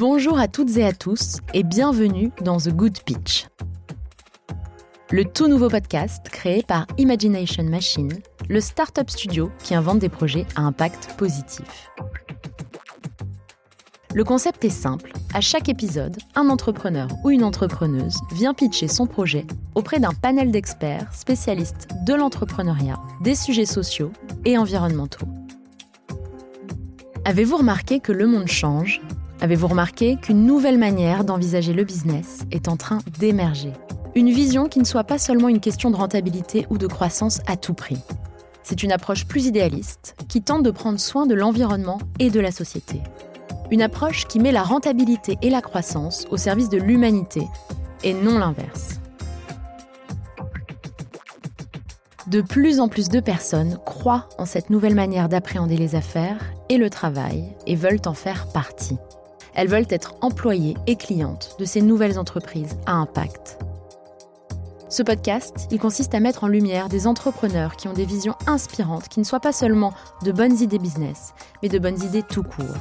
Bonjour à toutes et à tous et bienvenue dans The Good Pitch. Le tout nouveau podcast créé par Imagination Machine, le startup studio qui invente des projets à impact positif. Le concept est simple. À chaque épisode, un entrepreneur ou une entrepreneuse vient pitcher son projet auprès d'un panel d'experts spécialistes de l'entrepreneuriat, des sujets sociaux et environnementaux. Avez-vous remarqué que le monde change Avez-vous remarqué qu'une nouvelle manière d'envisager le business est en train d'émerger? Une vision qui ne soit pas seulement une question de rentabilité ou de croissance à tout prix. C'est une approche plus idéaliste qui tente de prendre soin de l'environnement et de la société. Une approche qui met la rentabilité et la croissance au service de l'humanité et non l'inverse. De plus en plus de personnes croient en cette nouvelle manière d'appréhender les affaires et le travail et veulent en faire partie. Elles veulent être employées et clientes de ces nouvelles entreprises à impact. Ce podcast, il consiste à mettre en lumière des entrepreneurs qui ont des visions inspirantes, qui ne soient pas seulement de bonnes idées business, mais de bonnes idées tout court.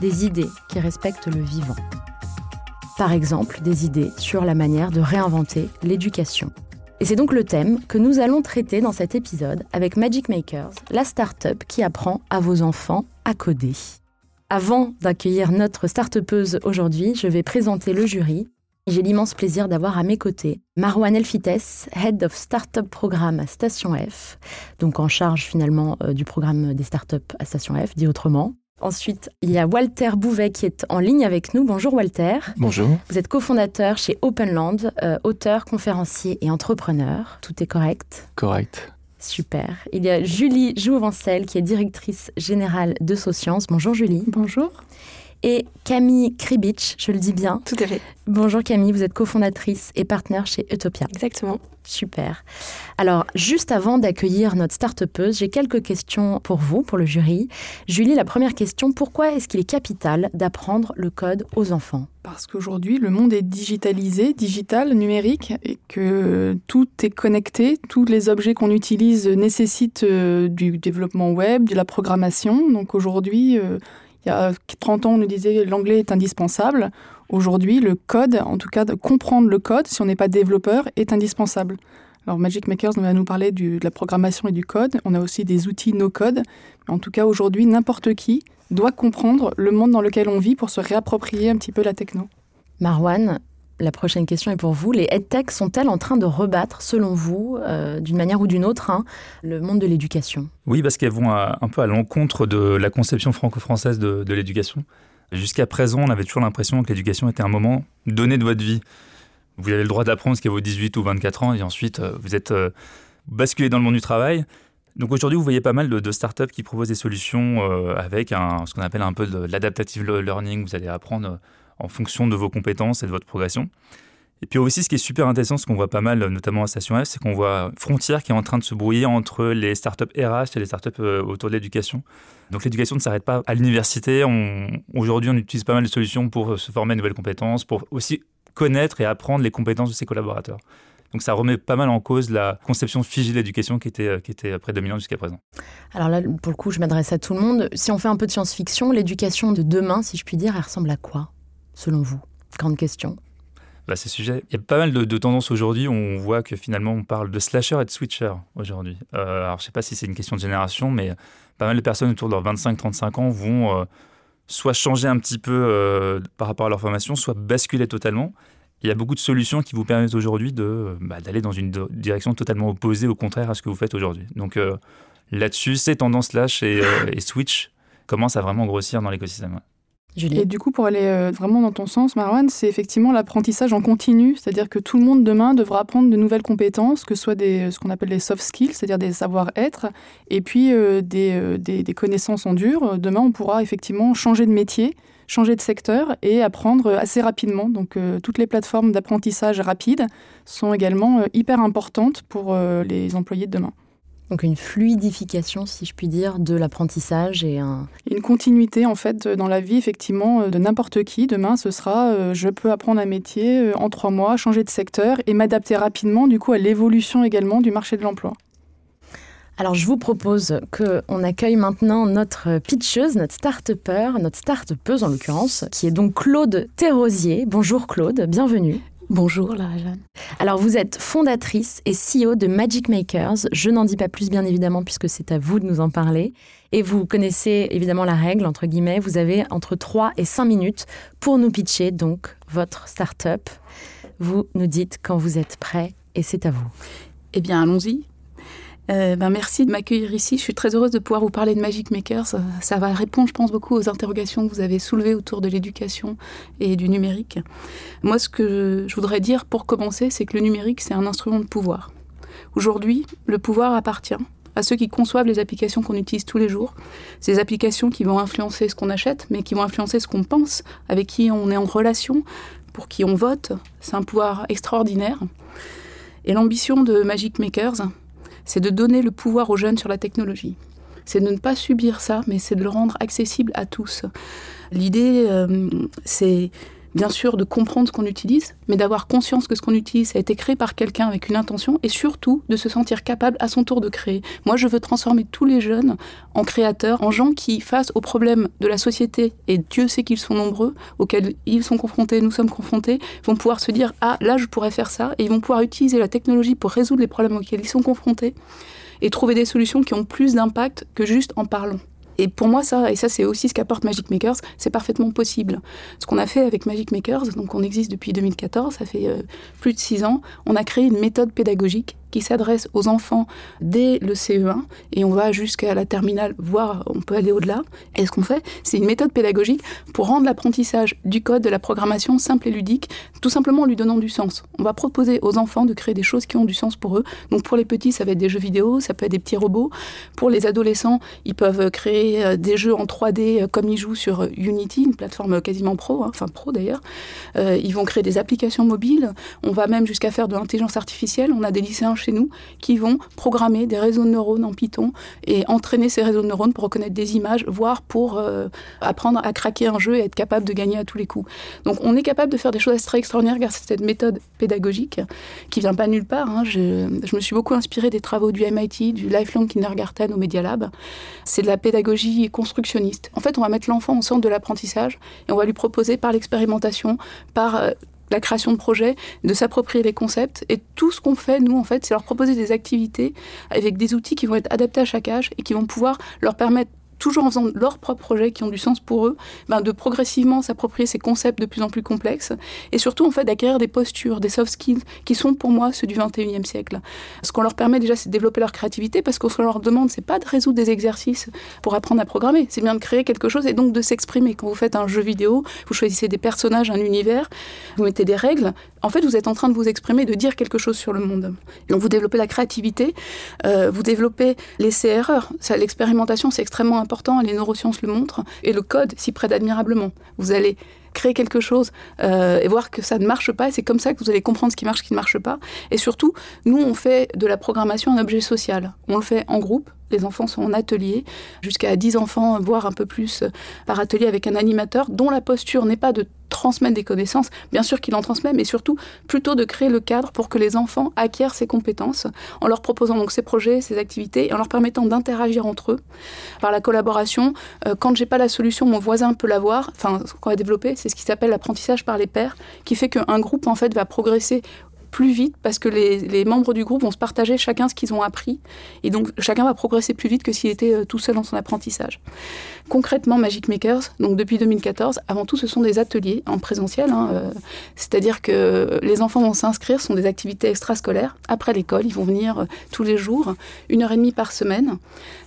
Des idées qui respectent le vivant. Par exemple, des idées sur la manière de réinventer l'éducation. Et c'est donc le thème que nous allons traiter dans cet épisode avec Magic Makers, la start-up qui apprend à vos enfants à coder. Avant d'accueillir notre start aujourd'hui, je vais présenter le jury. J'ai l'immense plaisir d'avoir à mes côtés Marwan Elfites, Head of Startup Programme à Station F, donc en charge finalement euh, du programme des startups à Station F, dit autrement. Ensuite, il y a Walter Bouvet qui est en ligne avec nous. Bonjour Walter. Bonjour. Vous êtes cofondateur chez Openland, euh, auteur, conférencier et entrepreneur. Tout est correct? Correct. Super. Il y a Julie Jouvencel qui est directrice générale de Socience. Bonjour Julie. Bonjour et Camille Kribich, je le dis bien. Tout à fait. Bonjour Camille, vous êtes cofondatrice et partenaire chez Utopia. Exactement. Super. Alors, juste avant d'accueillir notre start j'ai quelques questions pour vous, pour le jury. Julie, la première question, pourquoi est-ce qu'il est capital d'apprendre le code aux enfants? Parce qu'aujourd'hui, le monde est digitalisé, digital, numérique, et que tout est connecté. Tous les objets qu'on utilise nécessitent euh, du développement web, de la programmation. Donc aujourd'hui, euh, il y a 30 ans, on nous disait l'anglais est indispensable. Aujourd'hui, le code, en tout cas de comprendre le code, si on n'est pas développeur, est indispensable. Alors Magic Makers va nous parler de la programmation et du code. On a aussi des outils no-code. En tout cas, aujourd'hui, n'importe qui doit comprendre le monde dans lequel on vit pour se réapproprier un petit peu la techno. Marwan, la prochaine question est pour vous. Les EdTech sont-elles en train de rebattre, selon vous, euh, d'une manière ou d'une autre, hein, le monde de l'éducation? Oui, parce qu'elles vont un peu à l'encontre de la conception franco-française de, l'éducation. Jusqu'à présent, on avait toujours l'impression que l'éducation était un moment donné de votre vie. Vous avez le droit d'apprendre ce qu'à vos 18 ou 24 ans et ensuite euh, vous êtes euh, basculé dans le monde du travail. Donc aujourd'hui, vous voyez pas mal de, startups qui proposent des solutions avec ce qu'on appelle un peu de l'adaptative learning. Vous allez apprendre en fonction de vos compétences et de votre progression. Et puis aussi, ce qui est super intéressant, ce qu'on voit pas mal, notamment à Station F, c'est qu'on voit Frontière qui est en train de se brouiller entre les startups RH et les startups euh, autour de l'éducation. Donc l'éducation ne s'arrête pas à l'université. Aujourd'hui, on utilise pas mal de solutions pour se former à de nouvelles compétences, pour aussi connaître et apprendre les compétences de ses collaborateurs. Donc ça remet pas mal en cause la conception figée de l'éducation qui était, qui était prédominante jusqu'à présent. Alors là, pour le coup, je m'adresse à tout le monde. Si on fait un peu de science-fiction, l'éducation de demain, si je puis dire, elle ressemble à quoi? Selon vous Grande question. Bah, ces sujets, il y a pas mal de, tendances aujourd'hui. On voit que finalement, on parle de slasher et de switcher aujourd'hui. Euh, alors, je ne sais pas si c'est une question de génération, mais pas mal de personnes autour de leurs 25-35 ans vont euh, soit changer un petit peu euh, par rapport à leur formation, soit basculer totalement. Il y a beaucoup de solutions qui vous permettent aujourd'hui de, bah, d'aller dans une direction totalement opposée, au contraire, à ce que vous faites aujourd'hui. Donc là-dessus, ces tendances slash et, et, switch commencent à vraiment grossir dans l'écosystème. Et du coup, pour aller euh, vraiment dans ton sens, Marwan, c'est effectivement l'apprentissage en continu, c'est-à-dire que tout le monde demain devra apprendre de nouvelles compétences, que ce soit ce qu'on appelle les soft skills, c'est-à-dire des savoir-être, et puis euh, euh, des, des, connaissances en dur. Demain, on pourra effectivement changer de métier, changer de secteur et apprendre assez rapidement. Donc, toutes les plateformes d'apprentissage rapide sont également hyper importantes pour les employés de demain. Donc une fluidification, si je puis dire, de l'apprentissage et un... Une continuité, en fait, dans la vie, effectivement, de n'importe qui. Demain, ce sera, euh, je peux apprendre un métier euh, en trois mois, changer de secteur et m'adapter rapidement, du coup, à l'évolution également du marché de l'emploi. Alors je vous propose qu'on accueille maintenant notre pitcheuse, notre start-upper, notre start-upeuse en l'occurrence, qui est donc Claude Thérosier. Bonjour Claude, bienvenue. Bonjour Lara Jeanne. Alors vous êtes fondatrice et CEO de Magic Makers. Je n'en dis pas plus bien évidemment puisque c'est à vous de nous en parler. Et vous connaissez évidemment la règle, entre guillemets, vous avez entre 3 et 5 minutes pour nous pitcher donc votre start-up. Vous nous dites quand vous êtes prêt et c'est à vous. Eh bien allons-y. Euh, ben merci de m'accueillir ici. Je suis très heureuse de pouvoir vous parler de Magic Makers. Ça va répondre, je pense, beaucoup aux interrogations que vous avez soulevées autour de l'éducation et du numérique. Moi, ce que je voudrais dire pour commencer, c'est que le numérique, c'est un instrument de pouvoir. Aujourd'hui, le pouvoir appartient à ceux qui conçoivent les applications qu'on utilise tous les jours. Ces applications qui vont influencer ce qu'on achète, mais qui vont influencer ce qu'on pense, avec qui on est en relation, pour qui on vote. C'est un pouvoir extraordinaire. Et l'ambition de Magic Makers, c'est de donner le pouvoir aux jeunes sur la technologie. C'est de ne pas subir ça, mais c'est de le rendre accessible à tous. L'idée, euh, c'est bien sûr de comprendre ce qu'on utilise, mais d'avoir conscience que ce qu'on utilise a été créé par quelqu'un avec une intention et surtout de se sentir capable à son tour de créer. Moi, je veux transformer tous les jeunes en créateurs, en gens qui, face aux problèmes de la société, et Dieu sait qu'ils sont nombreux, auxquels ils sont confrontés, nous sommes confrontés, vont pouvoir se dire Ah, là, je pourrais faire ça, et ils vont pouvoir utiliser la technologie pour résoudre les problèmes auxquels ils sont confrontés et trouver des solutions qui ont plus d'impact que juste en parlant. Et pour moi, ça, et ça c'est aussi ce qu'apporte Magic Makers, c'est parfaitement possible. Ce qu'on a fait avec Magic Makers, donc on existe depuis 2014, ça fait euh, plus de six ans, on a créé une méthode pédagogique qui s'adresse aux enfants dès le CE1 et on va jusqu'à la terminale, voire on peut aller au-delà. Et ce qu'on fait, c'est une méthode pédagogique pour rendre l'apprentissage du code, de la programmation simple et ludique, tout simplement en lui donnant du sens. On va proposer aux enfants de créer des choses qui ont du sens pour eux. Donc pour les petits, ça va être des jeux vidéo, ça peut être des petits robots. Pour les adolescents, ils peuvent créer euh, des jeux en 3D euh, comme ils jouent sur Unity, une plateforme quasiment pro, hein, enfin pro d'ailleurs. Euh, ils vont créer des applications mobiles. On va même jusqu'à faire de l'intelligence artificielle. On a des lycéens chez nous qui vont programmer des réseaux de neurones en Python et entraîner ces réseaux de neurones pour reconnaître des images, voire pour euh, apprendre à craquer un jeu et être capable de gagner à tous les coups. Donc on est capable de faire des choses très extraordinaires grâce à cette méthode pédagogique qui vient pas nulle part. Hein. Je, je, me suis beaucoup inspirée des travaux du MIT, du Lifelong Kindergarten au Media Lab. C'est de la pédagogie constructionniste. En fait, on va mettre l'enfant au centre de l'apprentissage et on va lui proposer par l'expérimentation, par euh, la création de projets, de s'approprier les concepts. Et tout ce qu'on fait, nous, en fait, c'est leur proposer des activités avec des outils qui vont être adaptés à chaque âge et qui vont pouvoir leur permettre toujours en faisant leurs propres projets qui ont du sens pour eux, ben de progressivement s'approprier ces concepts de plus en plus complexes et surtout en fait d'acquérir des postures, des soft skills qui sont pour moi ceux du 21e siècle. Ce qu'on leur permet déjà c'est de développer leur créativité parce qu'on ce leur demande c'est pas de résoudre des exercices pour apprendre à programmer, c'est bien de créer quelque chose et donc de s'exprimer. Quand vous faites un jeu vidéo, vous choisissez des personnages, un univers, vous mettez des règles, en fait vous êtes en train de vous exprimer, de dire quelque chose sur le monde. donc vous développez la créativité, euh, vous développez l'essai-erreur. L'expérimentation c'est extrêmement important les neurosciences le montrent, et le code s'y prête admirablement. Vous allez créer quelque chose euh, et voir que ça ne marche pas. Et c'est comme ça que vous allez comprendre ce qui marche, ce qui ne marche pas. Et surtout, nous, on fait de la programmation un objet social. On le fait en groupe. Les enfants sont en atelier, jusqu'à 10 enfants, voire un peu plus par atelier avec un animateur, dont la posture n'est pas de transmettre des connaissances, bien sûr qu'il en transmet, mais surtout plutôt de créer le cadre pour que les enfants acquièrent ces compétences en leur proposant donc ces projets, ces activités et en leur permettant d'interagir entre eux par la collaboration. Euh, quand j'ai pas la solution, mon voisin peut l'avoir. Enfin, ce qu'on va développer, c'est ce qui s'appelle l'apprentissage par les pairs, qui fait qu'un groupe en fait va progresser plus vite parce que les, membres du groupe vont se partager chacun ce qu'ils ont appris. Et donc, chacun va progresser plus vite que s'il était euh, tout seul dans son apprentissage. Concrètement, Magic Makers, donc depuis 2014, avant tout, ce sont des ateliers en présentiel. Hein, euh, c'est-à-dire que les enfants vont s'inscrire, ce sont des activités extrascolaires. Après l'école, ils vont venir euh, tous les jours, une heure et demie par semaine.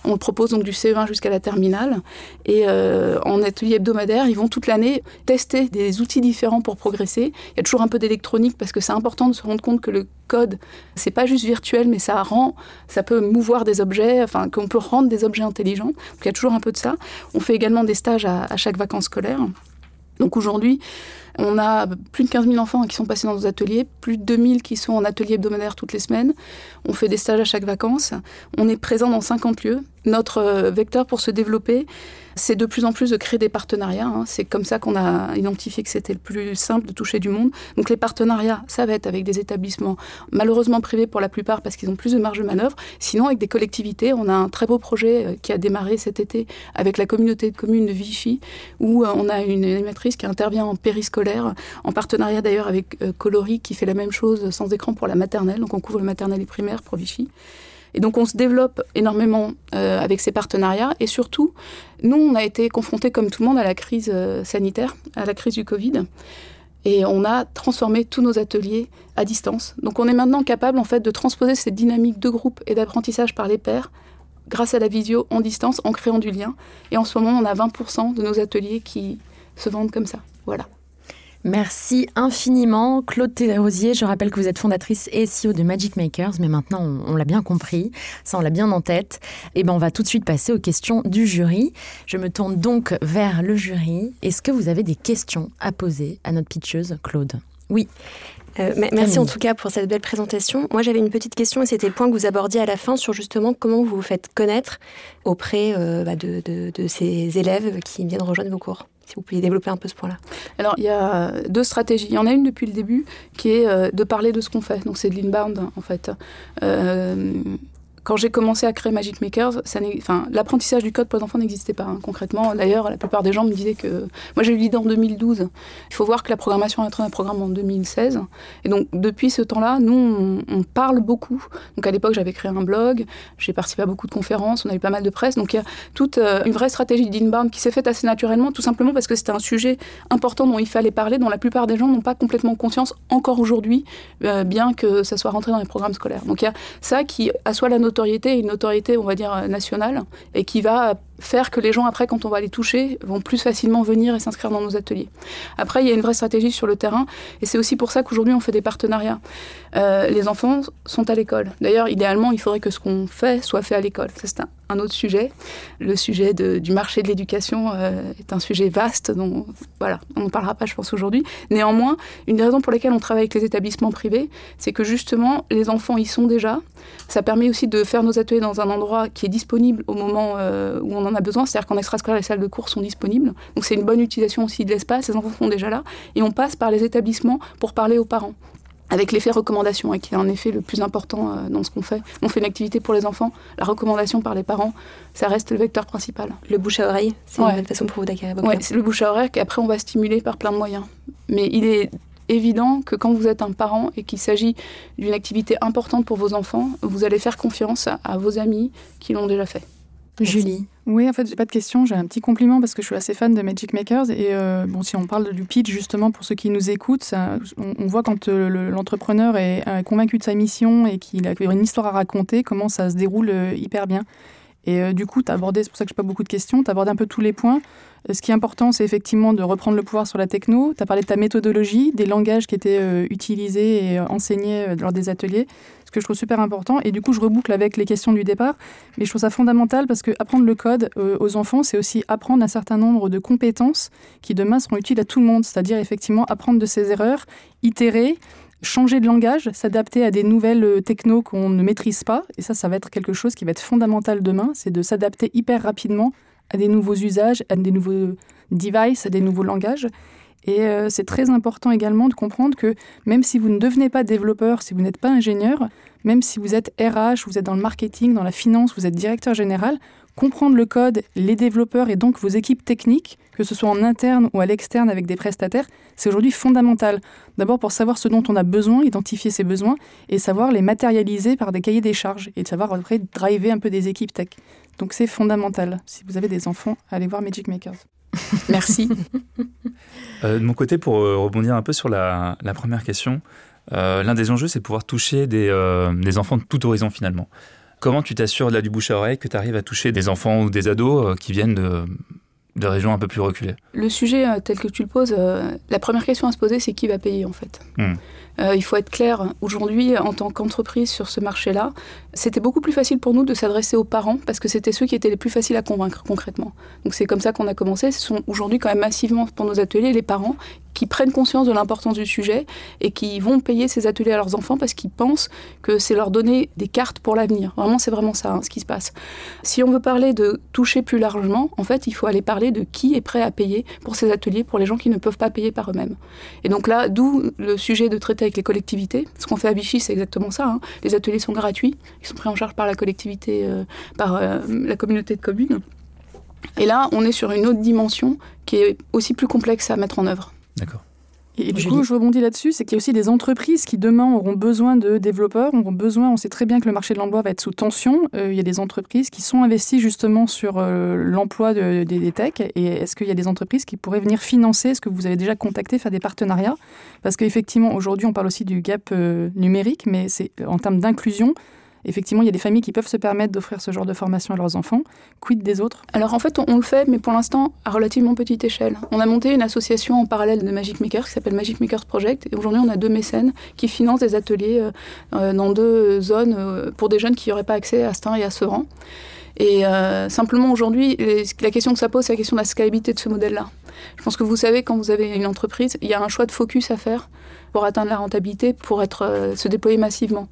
On propose donc du CE1 jusqu'à la terminale. Et en atelier hebdomadaire, ils vont toute l'année tester des outils différents pour progresser. Il y a toujours un peu d'électronique parce que c'est important de se rendre compte que le code, c'est pas juste virtuel, mais ça rend, ça peut mouvoir des objets, enfin qu'on peut rendre des objets intelligents. il y a toujours un peu de ça. On fait également des stages à, à chaque vacances scolaires. Donc aujourd'hui, On a plus de 15 000 enfants qui sont passés dans nos ateliers, plus de 2000 qui sont en atelier hebdomadaire toutes les semaines. On fait des stages à chaque vacances. On est présent dans 50 lieux. Notre euh, vecteur pour se développer, c'est de plus en plus de créer des partenariats. Hein. C'est comme ça qu'on a identifié que c'était le plus simple de toucher du monde. Donc les partenariats, ça va être avec des établissements malheureusement privés pour la plupart parce qu'ils ont plus de marge de manœuvre. Sinon, avec des collectivités, on a un très beau projet euh, qui a démarré cet été avec la communauté de communes de Vichy, où euh, on a une animatrice qui intervient en périscolaire, en partenariat d'ailleurs avec euh, Colori qui fait la même chose sans écran pour la maternelle. Donc on couvre le maternelle et primaire pour Vichy. Et donc on se développe énormément euh, avec ces partenariats et surtout, nous, on a été confrontés comme tout le monde à la crise euh, sanitaire, à la crise du Covid. Et on a transformé tous nos ateliers à distance. Donc on est maintenant capable en fait de transposer cette dynamique de groupe et d'apprentissage par les pairs grâce à la visio en distance en créant du lien. Et en ce moment, on a 20% de nos ateliers qui se vendent comme ça. Voilà. Merci infiniment, Claude Thérosier. Je rappelle que vous êtes fondatrice et CEO de Magic Makers, mais maintenant on, l'a bien compris, ça on l'a bien en tête. Et eh ben on va tout de suite passer aux questions du jury. Je me tourne donc vers le jury. Est-ce que vous avez des questions à poser à notre pitcheuse, Claude? Oui. Euh, merci en tout cas pour cette belle présentation. Moi j'avais une petite question et c'était le point que vous abordiez à la fin sur justement comment vous vous faites connaître auprès euh, bah, de, de ces élèves qui viennent rejoindre vos cours. Si vous pouviez développer un peu ce point-là. Alors, il y a deux stratégies. Il y en a une depuis le début qui est euh, de parler de ce qu'on fait. Donc, c'est de l'inbound, en fait. Euh, quand j'ai commencé à créer Magic Makers, l'apprentissage du code pour les enfants n'existait pas hein, concrètement. D'ailleurs, la plupart des gens me disaient que moi j'ai eu l'idée en 2012. Il faut voir que la programmation est un programme en 2016. Et donc depuis ce temps-là, nous on, parle beaucoup. Donc à l'époque, j'avais créé un blog, j'ai participé à beaucoup de conférences, on a eu pas mal de presse. Donc il y a toute euh, une vraie stratégie d'inbound qui s'est faite assez naturellement, tout simplement parce que c'était un sujet important dont il fallait parler, dont la plupart des gens n'ont pas complètement conscience encore aujourd'hui, euh, bien que ça soit rentré dans les programmes scolaires. Donc il y a ça qui assoit la note une notoriété, on va dire, nationale, et qui va faire que les gens, après, quand on va les toucher, vont plus facilement venir et s'inscrire dans nos ateliers. Après, il y a une vraie stratégie sur le terrain, et c'est aussi pour ça qu'aujourd'hui, on fait des partenariats. Euh, les enfants sont à l'école. D'ailleurs, idéalement, il faudrait que ce qu'on fait soit fait à l'école. C'est un, autre sujet. Le sujet du marché de l'éducation euh, est un sujet vaste, dont voilà, on ne parlera pas, je pense, aujourd'hui. Néanmoins, une des raisons pour lesquelles on travaille avec les établissements privés, c'est que justement, les enfants y sont déjà. Ça permet aussi de faire nos ateliers dans un endroit qui est disponible au moment euh, où on en a besoin, c'est-à-dire qu'en extrascolaire, les salles de cours sont disponibles. Donc c'est une bonne utilisation aussi de l'espace, les enfants sont déjà là, et on passe par les établissements pour parler aux parents avec l'effet recommandation, et qui est en effet le plus important euh, dans ce qu'on fait. On fait une activité pour les enfants, la recommandation par les parents, ça reste le vecteur principal. Le bouche à oreille, c'est une bonne façon pour vous d'acquérir Oui, c'est le bouche à oreille qu'après on va stimuler par plein de moyens. Mais il est évident que quand vous êtes un parent et qu'il s'agit d'une activité importante pour vos enfants, vous allez faire confiance à vos amis qui l'ont déjà fait. Julie. Oui, en fait, j'ai pas de question. J'ai un petit compliment parce que je suis assez fan de Magic Makers. Et euh, bon, si on parle du pitch, justement, pour ceux qui nous écoutent, on, voit quand euh, l'entrepreneur est, convaincu de sa mission et qu'il a une histoire à raconter, comment ça se déroule euh, hyper bien. Et du coup, tu as abordé, c'est pour ça que je n'ai pas beaucoup de questions, tu as abordé un peu tous les points. Ce qui est important, c'est effectivement de reprendre le pouvoir sur la techno. Tu as parlé de ta méthodologie, des langages qui étaient utilisés et enseignés lors des ateliers ce que je trouve super important. Et du coup, je reboucle avec les questions du départ. Mais je trouve ça fondamental parce que apprendre le code euh, aux enfants, c'est aussi apprendre un certain nombre de compétences qui demain seront utiles à tout le monde. C'est-à-dire effectivement apprendre de ses erreurs, itérer, changer de langage, s'adapter à des nouvelles euh, technos qu'on ne maîtrise pas. Et ça, ça va être quelque chose qui va être fondamental demain. C'est de s'adapter hyper rapidement à des nouveaux usages, à des nouveaux devices, à des nouveaux langages. Et euh, c'est très important également de comprendre que même si vous ne devenez pas développeur, si vous n'êtes pas ingénieur, même si vous êtes RH, vous êtes dans le marketing, dans la finance, vous êtes directeur général, comprendre le code, les développeurs et donc vos équipes techniques, que ce soit en interne ou à l'externe avec des prestataires, c'est aujourd'hui fondamental. D'abord pour savoir ce dont on a besoin, identifier ses besoins et savoir les matérialiser par des cahiers des charges et de savoir après driver un peu des équipes tech. Donc c'est fondamental. Si vous avez des enfants, allez voir Magic Makers. Merci. Euh, de mon côté, pour euh, rebondir un peu sur la, première question, euh, l'un des enjeux, c'est de pouvoir toucher des, des, enfants de tout horizon finalement. Comment tu t'assures là du bouche à oreille que tu arrives à toucher des enfants ou des ados qui viennent de, de régions un peu plus reculées? Le sujet tel que tu le poses, la première question à se poser, c'est qui va payer en fait? Hmm. Euh, il faut être clair, aujourd'hui, en tant qu'entreprise sur ce marché-là, c'était beaucoup plus facile pour nous de s'adresser aux parents parce que c'était ceux qui étaient les plus faciles à convaincre concrètement. Donc c'est comme ça qu'on a commencé. Ce sont aujourd'hui quand même massivement pour nos ateliers les parents qui prennent conscience de l'importance du sujet et qui vont payer ces ateliers à leurs enfants parce qu'ils pensent que c'est leur donner des cartes pour l'avenir. Vraiment, c'est vraiment ça hein, ce qui se passe. Si on veut parler de toucher plus largement, en fait, il faut aller parler de qui est prêt à payer pour ces ateliers pour les gens qui ne peuvent pas payer par eux-mêmes. Et donc là, d'où le sujet de traiter avec les collectivités. Ce qu'on fait à Vichy, c'est exactement ça. Hein. Les ateliers sont gratuits, ils sont pris en charge par la collectivité, euh, par euh, la communauté de communes. Et là, on est sur une autre dimension qui est aussi plus complexe à mettre en œuvre. D'accord. Et du coup, je rebondis là-dessus, c'est qu'il y a aussi des entreprises qui demain auront besoin de développeurs, auront besoin, on sait très bien que le marché de l'emploi va être sous tension. Euh, il y a des entreprises qui sont investies justement sur euh, l'emploi de, des techs. Et est-ce qu'il y a des entreprises qui pourraient venir financer? Est-ce que vous avez déjà contacté, faire des partenariats? Parce qu'effectivement, aujourd'hui, on parle aussi du gap euh, numérique, mais c'est en termes d'inclusion, effectivement, il y a des familles qui peuvent se permettre d'offrir ce genre de formation à leurs enfants. Quid des autres? Alors en fait, on, le fait, mais pour l'instant à relativement petite échelle. On a monté une association en parallèle de Magic Makers qui s'appelle Magic Makers Project. Et aujourd'hui, on a deux mécènes qui financent des ateliers euh, euh, dans deux zones euh, pour des jeunes qui n'auraient pas accès à Stein et à Sevran. Et simplement aujourd'hui, la question que ça pose, c'est la question de la scalabilité de ce modèle-là. Je pense que vous savez, quand vous avez une entreprise, il y a un choix de focus à faire pour atteindre la rentabilité, pour être, euh, se déployer massivement.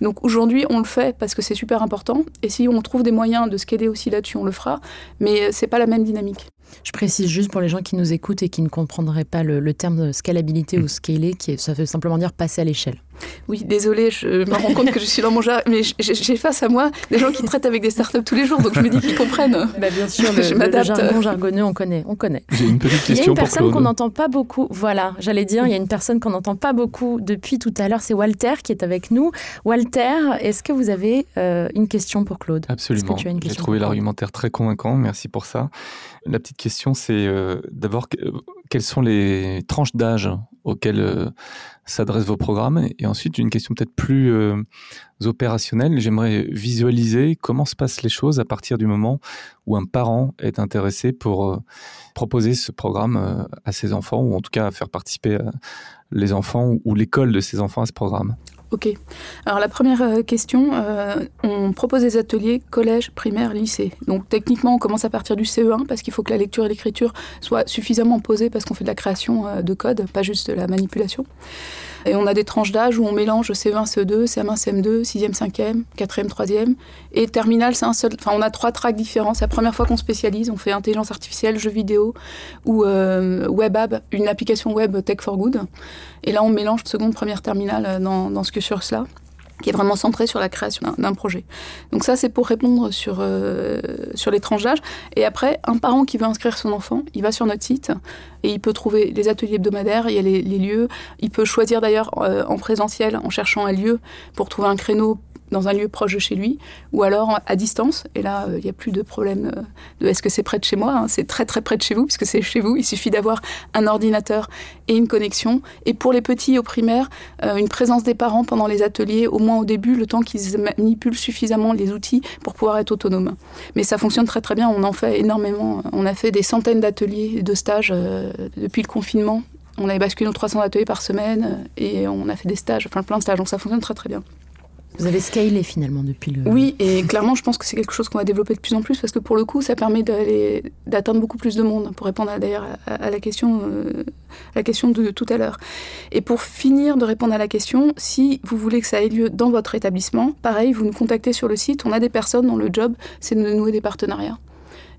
Donc aujourd'hui, on le fait parce que c'est super important. Et si on trouve des moyens de scaler aussi là-dessus, on le fera. Mais euh, c'est pas la même dynamique. Je précise juste pour les gens qui nous écoutent et qui ne comprendraient pas le, terme de scalabilité ou scaler, qui ça veut simplement dire passer à l'échelle. Oui, désolé, je me rends compte que je suis dans mon jargon, mais j'ai face à moi des gens qui traitent avec des startups tous les jours, donc je me dis qu'ils comprennent. Bah bien sûr, le, je le jargon jargonneux, on connaît, on connaît. J'ai une petite question Il y a une personne qu'on n'entend pas beaucoup. Voilà, j'allais dire, il y a une personne qu'on n'entend pas beaucoup depuis tout à l'heure, c'est Walter qui est avec nous. Walter, est-ce que vous avez euh, une question pour Claude? Absolument. J'ai trouvé l'argumentaire très convaincant. Merci pour ça. La petite question, c'est euh, d'abord euh, quelles sont les tranches d'âge auxquelles euh, s'adressent vos programmes? Et ensuite, une question peut-être plus opérationnelle. J'aimerais visualiser comment se passent les choses à partir du moment où un parent est intéressé pour proposer ce programme à ses enfants, ou en tout cas faire participer les enfants ou l'école de ses enfants à ce programme. Ok. Alors la première euh, question, euh, on propose des ateliers collège, primaire, lycée. Donc techniquement, on commence à partir du CE1 parce qu'il faut que la lecture et l'écriture soient suffisamment posées parce qu'on fait de la création euh, de code, pas juste de la manipulation. Et on a des tranches d'âge où on mélange CE1, CE2, CM1, CM2, 6e, 5e, 4e, 3e. Et terminal, c'est un seul. Enfin, on a trois tracks différents. C'est la première fois qu'on spécialise. On fait intelligence artificielle, jeux vidéo ou euh, web app, une application web tech for good. Et là, on mélange seconde, première terminale dans, dans ce que sur cela qui est vraiment centré sur la création d'un projet. Donc ça, c'est pour répondre sur, euh, sur les tranches d'âge. Et après, un parent qui veut inscrire son enfant, il va sur notre site et il peut trouver les ateliers hebdomadaires, il y a les, lieux. Il peut choisir d'ailleurs euh, en présentiel, en cherchant un lieu, pour trouver un créneau dans un lieu proche de chez lui, ou alors à distance. Et là, euh, il n'y a plus de problème euh, de est-ce que c'est près de chez moi. Hein. C'est très très près de chez vous, puisque c'est chez vous. Il suffit d'avoir un ordinateur et une connexion. Et pour les petits au primaire, euh, une présence des parents pendant les ateliers, au moins au début, le temps qu'ils manipulent suffisamment les outils pour pouvoir être autonomes. Mais ça fonctionne très très bien. On en fait énormément. On a fait des centaines d'ateliers, de stages depuis le confinement. On avait basculé nos 300 ateliers par semaine et on a fait des stages, enfin plein de stages, donc ça fonctionne très très bien. Vous avez scalé finalement depuis le. Oui, et clairement, je pense que c'est quelque chose qu'on va développer de plus en plus parce que pour le coup, ça permet d'atteindre beaucoup plus de monde, pour répondre d'ailleurs à, la question, euh, la question de tout à l'heure. Et pour finir de répondre à la question, si vous voulez que ça ait lieu dans votre établissement, pareil, vous nous contactez sur le site. On a des personnes dont le job, c'est de nouer des partenariats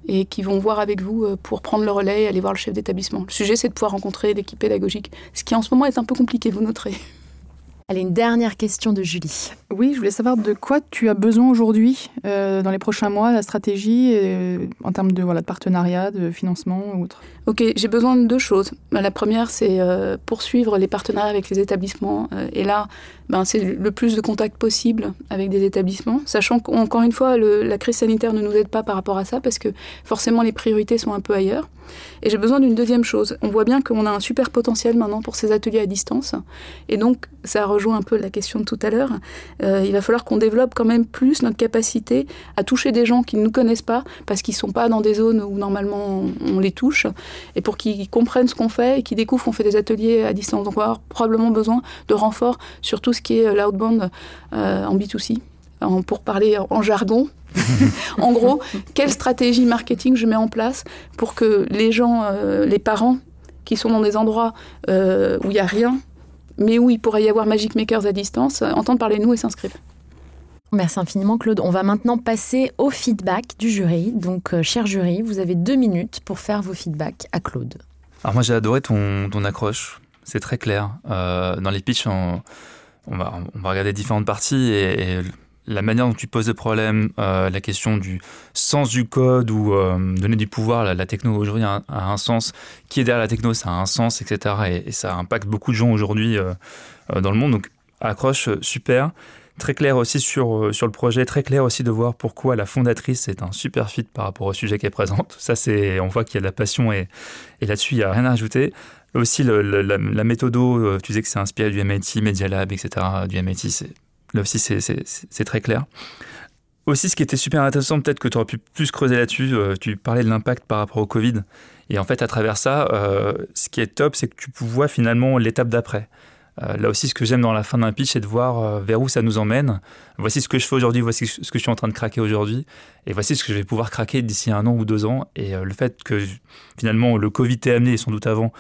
et qui vont voir avec vous euh, pour prendre le relais et aller voir le chef d'établissement. Le sujet, c'est de pouvoir rencontrer l'équipe pédagogique, ce qui en ce moment est un peu compliqué, vous noterez. Allez, une dernière question de Julie. Oui, je voulais savoir de quoi tu as besoin aujourd'hui, euh, dans les prochains mois, la stratégie, euh, en termes de, voilà, de partenariat, de financement ou autre? Ok, j'ai besoin de deux choses. La première, c'est euh, poursuivre les partenariats avec les établissements. et là, ben, c'est le plus de contacts possible avec des établissements, sachant qu'encore une fois, la crise sanitaire ne nous aide pas par rapport à ça, parce que forcément, les priorités sont un peu ailleurs. Et j'ai besoin d'une deuxième chose. On voit bien qu'on a un super potentiel maintenant pour ces ateliers à distance. Et donc, ça rejoint un peu la question de tout à l'heure. Euh, il va falloir qu'on développe quand même plus notre capacité à toucher des gens qui ne nous connaissent pas, parce qu'ils ne sont pas dans des zones où normalement on les touche, et pour qu'ils comprennent ce qu'on fait et qu'ils découvrent qu'on fait des ateliers à distance. Donc, on va avoir probablement besoin de renforts sur tout ce qui est l'outbound euh, en B2C. pour parler en jargon, en gros, quelle stratégie marketing je mets en place pour que les gens, euh, les parents, qui sont dans des endroits euh, où il n'y a rien, mais où il pourrait y avoir Magic Makers à distance, entendent parler de nous et s'inscrivent. Merci infiniment Claude. On va maintenant passer au feedback du jury. Donc, euh, cher jury, vous avez deux minutes pour faire vos feedbacks à Claude. Alors moi j'ai adoré ton, ton accroche, c'est très clair. Euh, dans les pitchs, on, va, on va regarder différentes parties et, la manière dont tu poses le problème, euh, la question du sens du code ou donner du pouvoir, la, techno aujourd'hui a, un sens, qui est derrière la techno, ça a un sens, etc. Et, ça impacte beaucoup de gens aujourd'hui dans le monde. Donc accroche, super. Très clair aussi sur, euh, sur le projet, très clair aussi de voir pourquoi la fondatrice est un super fit par rapport au sujet qu'elle présente. Ça, c'est, on voit qu'il y a de la passion et, et là-dessus, il n'y a rien à rajouter. Aussi, la, la, méthode, euh, tu disais que c'est inspiré du MIT, Media Lab, etc. Du MIT, c'est, là aussi, c'est, très clair. Aussi, ce qui était super intéressant, peut-être que tu aurais pu plus creuser là-dessus, euh, tu parlais de l'impact par rapport au Covid. Et en fait, à travers ça, ce qui est top, c'est que tu vois finalement l'étape d'après. Euh, là aussi, ce que j'aime dans la fin d'un pitch, c'est de voir euh, vers où ça nous emmène. Voici ce que je fais aujourd'hui, voici ce que je suis en train de craquer aujourd'hui, et voici ce que je vais pouvoir craquer d'ici un an ou deux ans. Et euh, le fait que finalement le Covid t'ait amené, sans doute avant,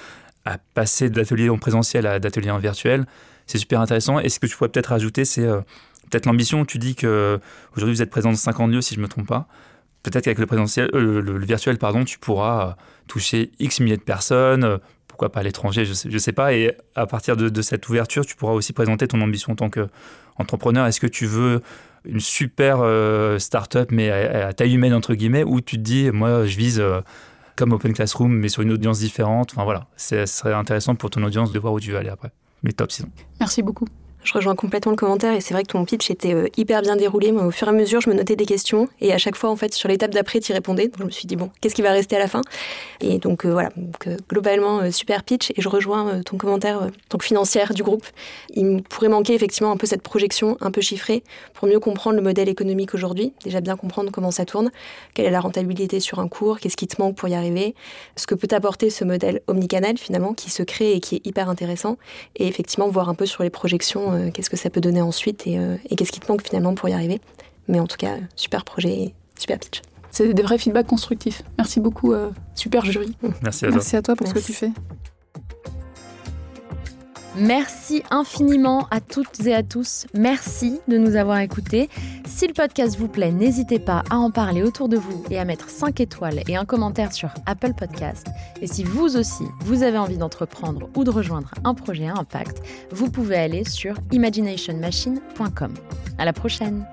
à passer de l'atelier en présentiel à d'atelier en virtuel, c'est super intéressant. Et ce que tu pourrais peut-être ajouter, c'est peut-être l'ambition. Tu dis que aujourd'hui vous êtes présent dans 50 lieux, si je ne me trompe pas. Peut-être qu'avec le, présentiel, le, virtuel, pardon, tu pourras toucher X milliers de personnes, pourquoi pas à l'étranger, je sais, sais pas. Et à partir de, cette ouverture, tu pourras aussi présenter ton ambition en tant qu'entrepreneur. Est-ce que tu veux une super euh, start-up, mais à, taille humaine, entre guillemets, ou tu te dis, moi, je vise euh, comme Open Classroom, mais sur une audience différente? Enfin voilà, ce serait intéressant pour ton audience de voir où tu veux aller après. Merci beaucoup. Je rejoins complètement le commentaire et c'est vrai que ton pitch était euh, hyper bien déroulé. Moi, au fur et à mesure, je me notais des questions et à chaque fois, en fait, sur l'étape d'après, tu y répondais. Donc, je me suis dit, bon, qu'est-ce qui va rester à la fin? Et donc, euh, voilà, euh, globalement, super pitch. Et je rejoins ton commentaire, donc financière du groupe. Il pourrait manquer effectivement un peu cette projection un peu chiffrée pour mieux comprendre le modèle économique aujourd'hui. Déjà bien comprendre comment ça tourne, quelle est la rentabilité sur un cours, qu'est-ce qui te manque pour y arriver, ce que peut apporter ce modèle omnicanal finalement qui se crée et qui est hyper intéressant. Et effectivement, voir un peu sur les projections euh, qu'est-ce que ça peut donner ensuite euh, et, qu'est-ce qui te manque finalement pour y arriver. Mais en tout cas, super projet, super pitch. C'est des vrais feedbacks constructifs. Merci beaucoup, euh, super jury. Merci à toi. Merci à toi pour ce que tu fais. Merci infiniment à toutes et à tous. Merci de nous avoir écoutés. Si le podcast vous plaît, n'hésitez pas à en parler autour de vous et à mettre 5 étoiles et un commentaire sur Apple Podcast. Et si vous aussi, vous avez envie d'entreprendre ou de rejoindre un projet à impact, vous pouvez aller sur imaginationmachine.com. À la prochaine!